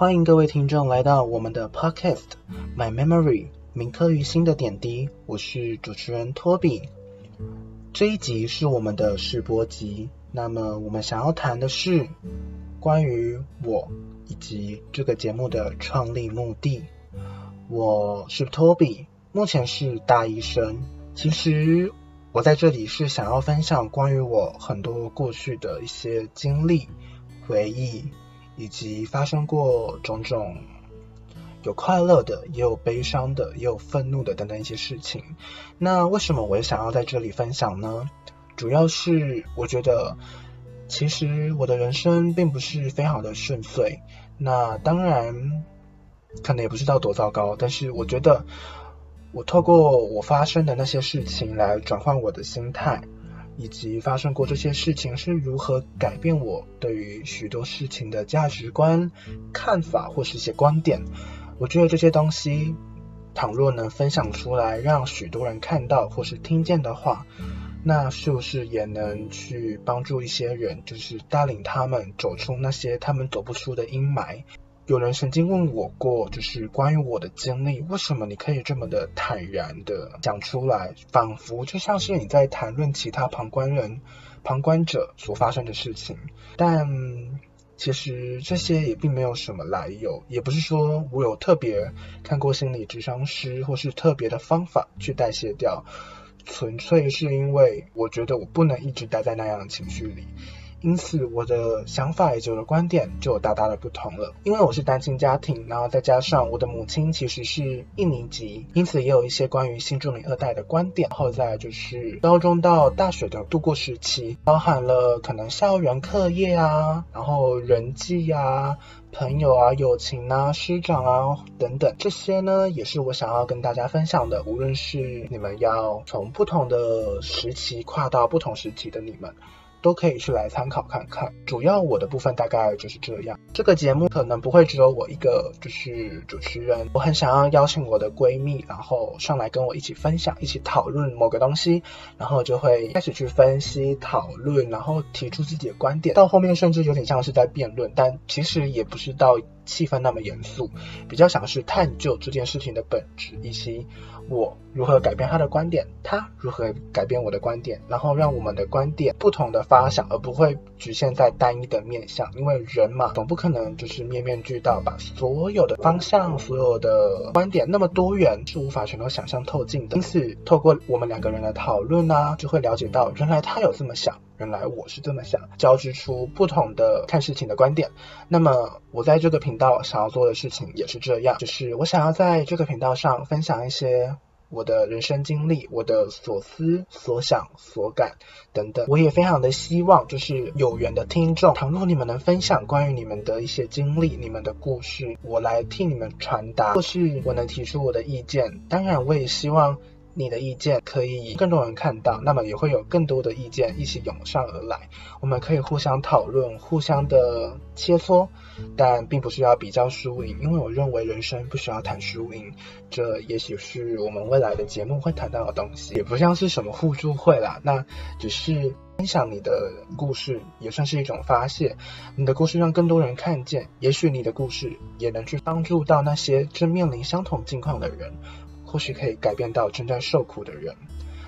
欢迎各位听众来到我们的 Podcast《My Memory》铭刻于心的点滴，我是主持人托比。这一集是我们的试播集，那么我们想要谈的是关于我以及这个节目的创立目的。我是托比，目前是大一生。其实我在这里是想要分享关于我很多过去的一些经历、回忆。以及发生过种种有快乐的，也有悲伤的，也有愤怒的等等一些事情。那为什么我也想要在这里分享呢？主要是我觉得，其实我的人生并不是非常的顺遂。那当然，可能也不知道多糟糕，但是我觉得，我透过我发生的那些事情来转换我的心态。以及发生过这些事情是如何改变我对于许多事情的价值观、看法或是一些观点。我觉得这些东西，倘若能分享出来，让许多人看到或是听见的话，那是不是也能去帮助一些人，就是带领他们走出那些他们走不出的阴霾？有人曾经问我过，就是关于我的经历，为什么你可以这么的坦然的讲出来，仿佛就像是你在谈论其他旁观人、旁观者所发生的事情。但其实这些也并没有什么来由，也不是说我有特别看过心理咨商师，或是特别的方法去代谢掉，纯粹是因为我觉得我不能一直待在那样的情绪里。因此，我的想法以及我的观点就有大大的不同了。因为我是单亲家庭，然后再加上我的母亲其实是印尼籍，因此也有一些关于新住民二代的观点。然后再就是高中到大学的度过时期，包含了可能校园课业啊，然后人际啊、朋友啊、友情啊、师长啊等等，这些呢也是我想要跟大家分享的。无论是你们要从不同的时期跨到不同时期的你们。都可以去来参考看看，主要我的部分大概就是这样。这个节目可能不会只有我一个，就是主持人。我很想要邀请我的闺蜜，然后上来跟我一起分享，一起讨论某个东西，然后就会开始去分析、讨论，然后提出自己的观点。到后面甚至有点像是在辩论，但其实也不是到气氛那么严肃，比较像是探究这件事情的本质以及。我如何改变他的观点，他如何改变我的观点，然后让我们的观点不同的发想，而不会局限在单一的面向。因为人嘛，总不可能就是面面俱到，把所有的方向、所有的观点那么多元，是无法全都想象透镜的。因此，透过我们两个人的讨论呢、啊，就会了解到，原来他有这么想。原来我是这么想，交织出不同的看事情的观点。那么我在这个频道想要做的事情也是这样，就是我想要在这个频道上分享一些我的人生经历、我的所思所想所感等等。我也非常的希望，就是有缘的听众，倘若你们能分享关于你们的一些经历、你们的故事，我来替你们传达，或是我能提出我的意见。当然，我也希望。你的意见可以更多人看到，那么也会有更多的意见一起涌上而来。我们可以互相讨论，互相的切磋，但并不是要比较输赢，因为我认为人生不需要谈输赢。这也许是我们未来的节目会谈到的东西，也不像是什么互助会啦，那只是分享你的故事，也算是一种发泄。你的故事让更多人看见，也许你的故事也能去帮助到那些正面临相同境况的人。或许可以改变到正在受苦的人，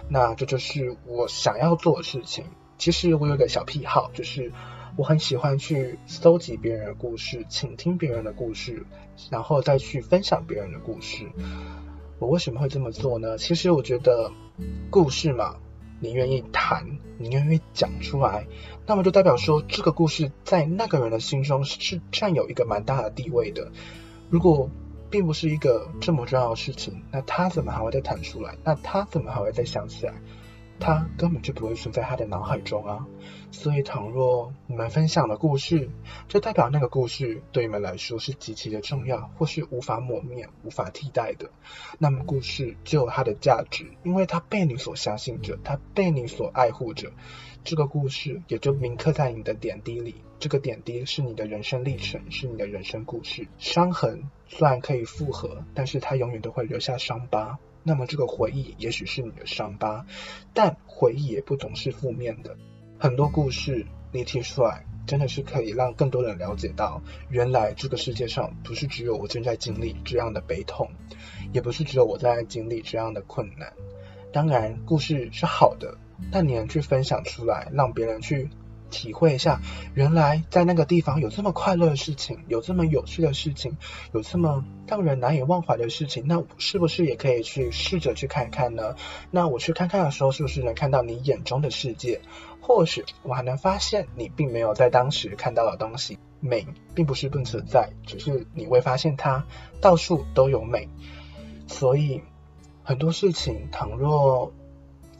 那这就是我想要做的事情。其实我有个小癖好，就是我很喜欢去搜集别人的故事，倾听别人的故事，然后再去分享别人的故事。我为什么会这么做呢？其实我觉得故事嘛，你愿意谈，你愿意讲出来，那么就代表说这个故事在那个人的心中是占有一个蛮大的地位的。如果并不是一个这么重要的事情，那他怎么还会再弹出来？那他怎么还会再想起来？他根本就不会存在他的脑海中啊。所以，倘若你们分享的故事，就代表那个故事对你们来说是极其的重要，或是无法抹灭、无法替代的，那么故事就有它的价值，因为它被你所相信着，它被你所爱护着。这个故事也就铭刻在你的点滴里。这个点滴是你的人生历程，是你的人生故事。伤痕虽然可以复合，但是它永远都会留下伤疤。那么这个回忆也许是你的伤疤，但回忆也不总是负面的。很多故事你提出来，真的是可以让更多人了解到，原来这个世界上不是只有我正在经历这样的悲痛，也不是只有我在经历这样的困难。当然，故事是好的，但你能去分享出来，让别人去。体会一下，原来在那个地方有这么快乐的事情，有这么有趣的事情，有这么让人难以忘怀的事情，那是不是也可以去试着去看看呢？那我去看看的时候，是不是能看到你眼中的世界？或许我还能发现你并没有在当时看到的东西。美并不是不存在，只是你会发现它到处都有美。所以很多事情，倘若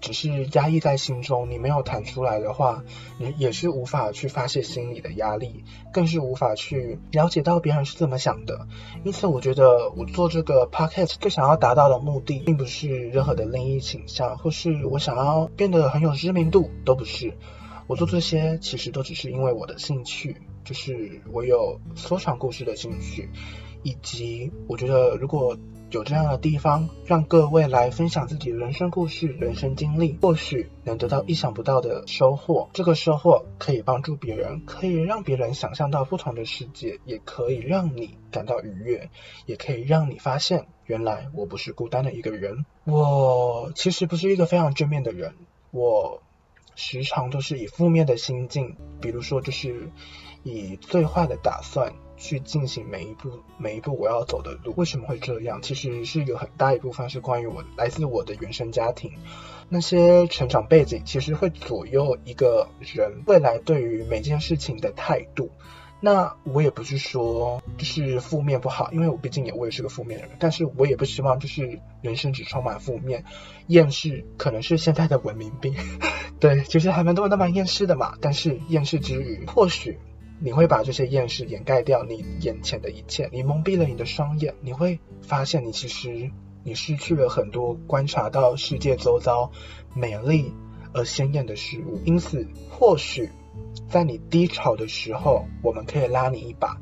只是压抑在心中，你没有谈出来的话，你也是无法去发泄心里的压力，更是无法去了解到别人是怎么想的。因此，我觉得我做这个 podcast 最想要达到的目的，并不是任何的利益倾向，或是我想要变得很有知名度，都不是。我做这些其实都只是因为我的兴趣，就是我有说唱故事的兴趣，以及我觉得如果。有这样的地方，让各位来分享自己人生故事、人生经历，或许能得到意想不到的收获。这个收获可以帮助别人，可以让别人想象到不同的世界，也可以让你感到愉悦，也可以让你发现，原来我不是孤单的一个人。我其实不是一个非常正面的人，我时常都是以负面的心境，比如说就是以最坏的打算。去进行每一步每一步我要走的路，为什么会这样？其实是有很大一部分是关于我来自我的原生家庭，那些成长背景其实会左右一个人未来对于每件事情的态度。那我也不是说就是负面不好，因为我毕竟也我也是个负面的人，但是我也不希望就是人生只充满负面，厌世可能是现在的文明病。对，其实还蛮多人都蛮厌世的嘛，但是厌世之余，或许。你会把这些厌世掩盖掉你眼前的一切，你蒙蔽了你的双眼，你会发现你其实你失去了很多观察到世界周遭美丽而鲜艳的事物。因此，或许在你低潮的时候，我们可以拉你一把。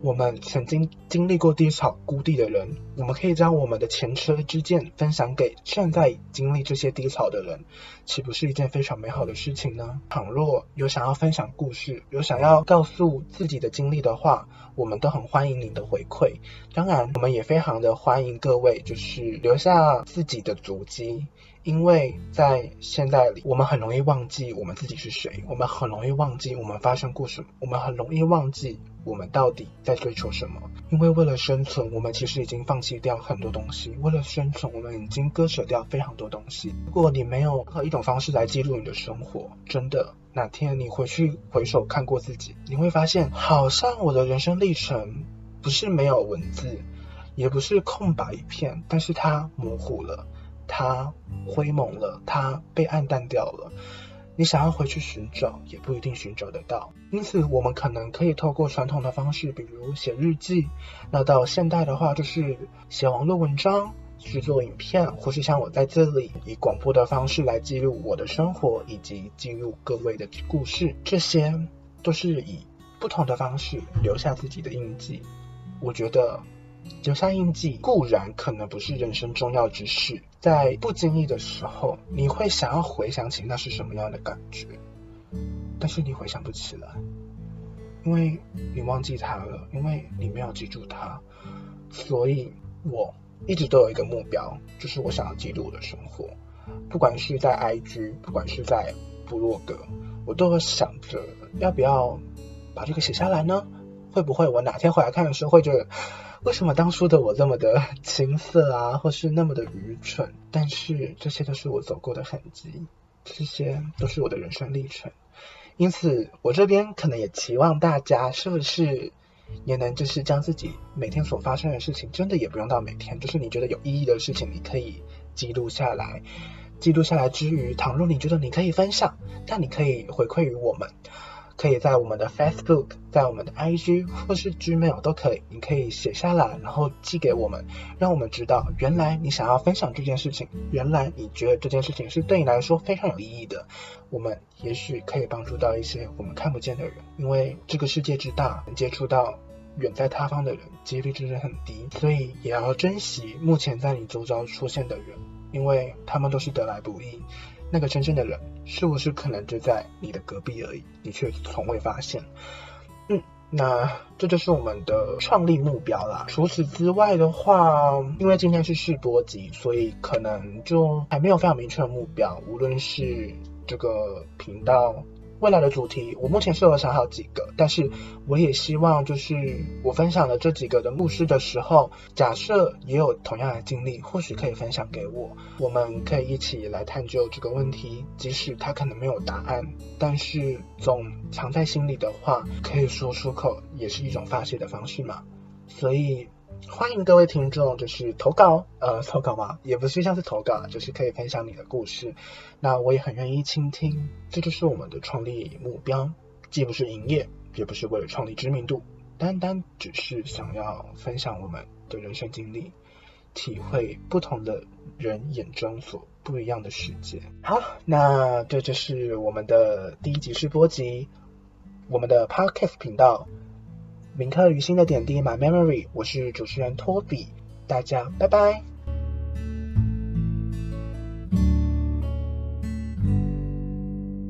我们曾经经历过低潮谷底的人，我们可以将我们的前车之鉴分享给正在经历这些低潮的人，岂不是一件非常美好的事情呢？倘若有想要分享故事，有想要告诉自己的经历的话，我们都很欢迎您的回馈。当然，我们也非常的欢迎各位，就是留下自己的足迹。因为在现代里，我们很容易忘记我们自己是谁，我们很容易忘记我们发生过什么，我们很容易忘记我们到底在追求什么。因为为了生存，我们其实已经放弃掉很多东西。为了生存，我们已经割舍掉非常多东西。如果你没有任何一种方式来记录你的生活，真的，哪天你回去回首看过自己，你会发现，好像我的人生历程不是没有文字，也不是空白一片，但是它模糊了。它灰蒙了，它被暗淡掉了。你想要回去寻找，也不一定寻找得到。因此，我们可能可以透过传统的方式，比如写日记；那到现代的话，就是写网络文章、去做影片，或是像我在这里以广播的方式来记录我的生活，以及记录各位的故事。这些都是以不同的方式留下自己的印记。我觉得。留下印记固然可能不是人生重要之事，在不经意的时候，你会想要回想起那是什么样的感觉，但是你回想不起来，因为你忘记它了，因为你没有记住它。所以我一直都有一个目标，就是我想要记录我的生活，不管是在 IG，不管是在部落格，我都会想着要不要把这个写下来呢？会不会我哪天回来看的时候会觉得？为什么当初的我这么的青涩啊，或是那么的愚蠢？但是这些都是我走过的痕迹，这些都是我的人生历程。因此，我这边可能也期望大家是不是也能就是将自己每天所发生的事情，真的也不用到每天，就是你觉得有意义的事情，你可以记录下来。记录下来之余，倘若你觉得你可以分享，但你可以回馈于我们。可以在我们的 Facebook，在我们的 IG 或是 Gmail 都可以，你可以写下来，然后寄给我们，让我们知道原来你想要分享这件事情，原来你觉得这件事情是对你来说非常有意义的，我们也许可以帮助到一些我们看不见的人，因为这个世界之大，能接触到远在他方的人几率真的很低，所以也要珍惜目前在你周遭出现的人，因为他们都是得来不易。那个真正的人是不是可能就在你的隔壁而已，你却从未发现？嗯，那这就是我们的创立目标啦。除此之外的话，因为今天是试播集，所以可能就还没有非常明确的目标，无论是这个频道。未来的主题，我目前是有想好几个，但是我也希望就是我分享了这几个的故事的时候，假设也有同样的经历，或许可以分享给我，我们可以一起来探究这个问题，即使它可能没有答案，但是总藏在心里的话，可以说出口，也是一种发泄的方式嘛，所以。欢迎各位听众，就是投稿，呃，投稿嘛，也不是像是投稿，就是可以分享你的故事。那我也很愿意倾听，这就是我们的创立目标，既不是营业，也不是为了创立知名度，单单只是想要分享我们的人生经历，体会不同的人眼中所不一样的世界。好，那这就是我们的第一集试播集，我们的 Podcast 频道。铭刻于心的点滴，My Memory，我是主持人托比，大家拜拜。